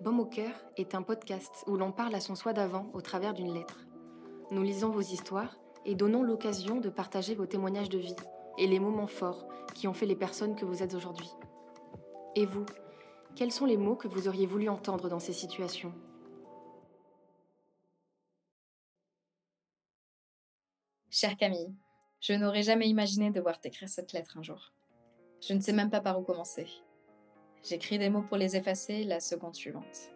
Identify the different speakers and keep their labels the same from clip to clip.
Speaker 1: Baume au cœur est un podcast où l'on parle à son soi d'avant au travers d'une lettre. Nous lisons vos histoires et donnons l'occasion de partager vos témoignages de vie et les moments forts qui ont fait les personnes que vous êtes aujourd'hui. Et vous, quels sont les mots que vous auriez voulu entendre dans ces situations?
Speaker 2: Chère Camille, je n'aurais jamais imaginé devoir t'écrire cette lettre un jour. Je ne sais même pas par où commencer. J'écris des mots pour les effacer la seconde suivante.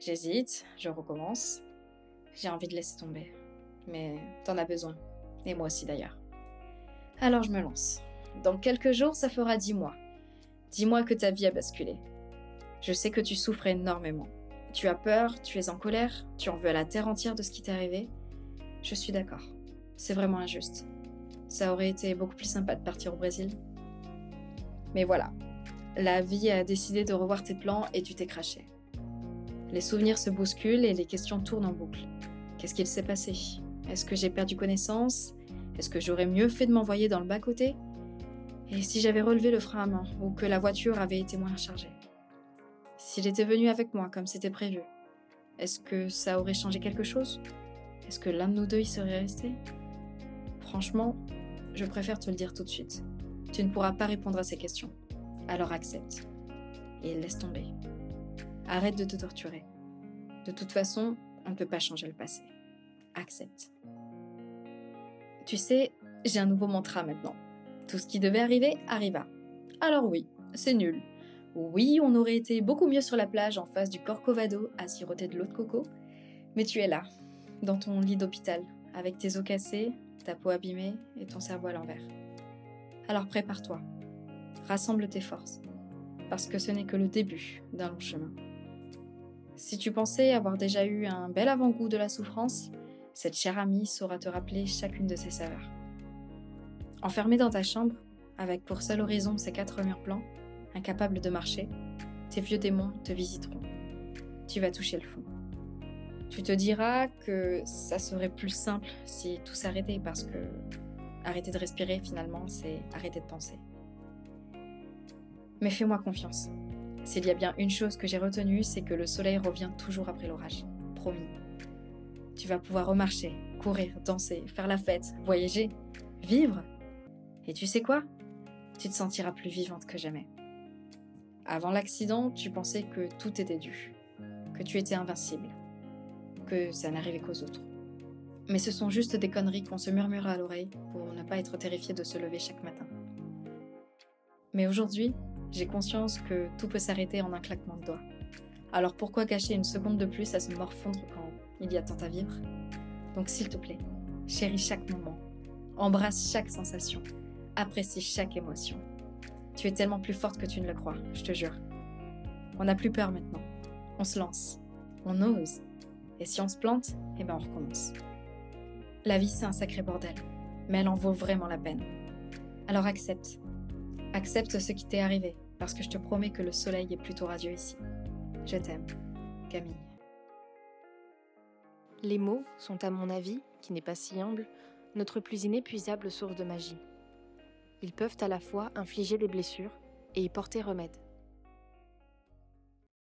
Speaker 2: J'hésite, je recommence. J'ai envie de laisser tomber. Mais t'en as besoin. Et moi aussi d'ailleurs. Alors je me lance. Dans quelques jours, ça fera dix mois. Dix mois que ta vie a basculé. Je sais que tu souffres énormément. Tu as peur, tu es en colère, tu en veux à la terre entière de ce qui t'est arrivé. Je suis d'accord. C'est vraiment injuste. Ça aurait été beaucoup plus sympa de partir au Brésil. Mais voilà, la vie a décidé de revoir tes plans et tu t'es craché. Les souvenirs se bousculent et les questions tournent en boucle. Qu'est-ce qu'il s'est passé? Est-ce que j'ai perdu connaissance? Est-ce que j'aurais mieux fait de m'envoyer dans le bas-côté? Et si j'avais relevé le frein à main ou que la voiture avait été moins chargée? S'il était venu avec moi comme c'était prévu, est-ce que ça aurait changé quelque chose? Est-ce que l'un de nous deux y serait resté? Franchement, je préfère te le dire tout de suite. Tu ne pourras pas répondre à ces questions. Alors accepte. Et laisse tomber. Arrête de te torturer. De toute façon, on ne peut pas changer le passé. Accepte. Tu sais, j'ai un nouveau mantra maintenant. Tout ce qui devait arriver arriva. Alors oui, c'est nul. Oui, on aurait été beaucoup mieux sur la plage en face du Corcovado à siroter de l'eau de coco. Mais tu es là, dans ton lit d'hôpital, avec tes os cassés, ta peau abîmée et ton cerveau à l'envers. Alors prépare-toi. Rassemble tes forces. Parce que ce n'est que le début d'un long chemin. Si tu pensais avoir déjà eu un bel avant-goût de la souffrance, cette chère amie saura te rappeler chacune de ses saveurs. Enfermée dans ta chambre, avec pour seul horizon ces quatre murs blancs, incapable de marcher, tes vieux démons te visiteront. Tu vas toucher le fond. Tu te diras que ça serait plus simple si tout s'arrêtait parce que Arrêter de respirer, finalement, c'est arrêter de penser. Mais fais-moi confiance. S'il y a bien une chose que j'ai retenue, c'est que le soleil revient toujours après l'orage. Promis. Tu vas pouvoir remarcher, courir, danser, faire la fête, voyager, vivre. Et tu sais quoi? Tu te sentiras plus vivante que jamais. Avant l'accident, tu pensais que tout était dû, que tu étais invincible, que ça n'arrivait qu'aux autres. Mais ce sont juste des conneries qu'on se murmure à l'oreille pour ne pas être terrifié de se lever chaque matin. Mais aujourd'hui, j'ai conscience que tout peut s'arrêter en un claquement de doigts. Alors pourquoi gâcher une seconde de plus à se morfondre quand il y a tant à vivre? Donc s'il te plaît, chéris chaque moment, embrasse chaque sensation, apprécie chaque émotion. Tu es tellement plus forte que tu ne le crois, je te jure. On n'a plus peur maintenant. On se lance. On ose. Et si on se plante, eh ben on recommence. La vie, c'est un sacré bordel, mais elle en vaut vraiment la peine. Alors accepte. Accepte ce qui t'est arrivé, parce que je te promets que le soleil est plutôt radieux ici. Je t'aime, Camille.
Speaker 1: Les mots sont, à mon avis, qui n'est pas si humble, notre plus inépuisable source de magie. Ils peuvent à la fois infliger des blessures et y porter remède.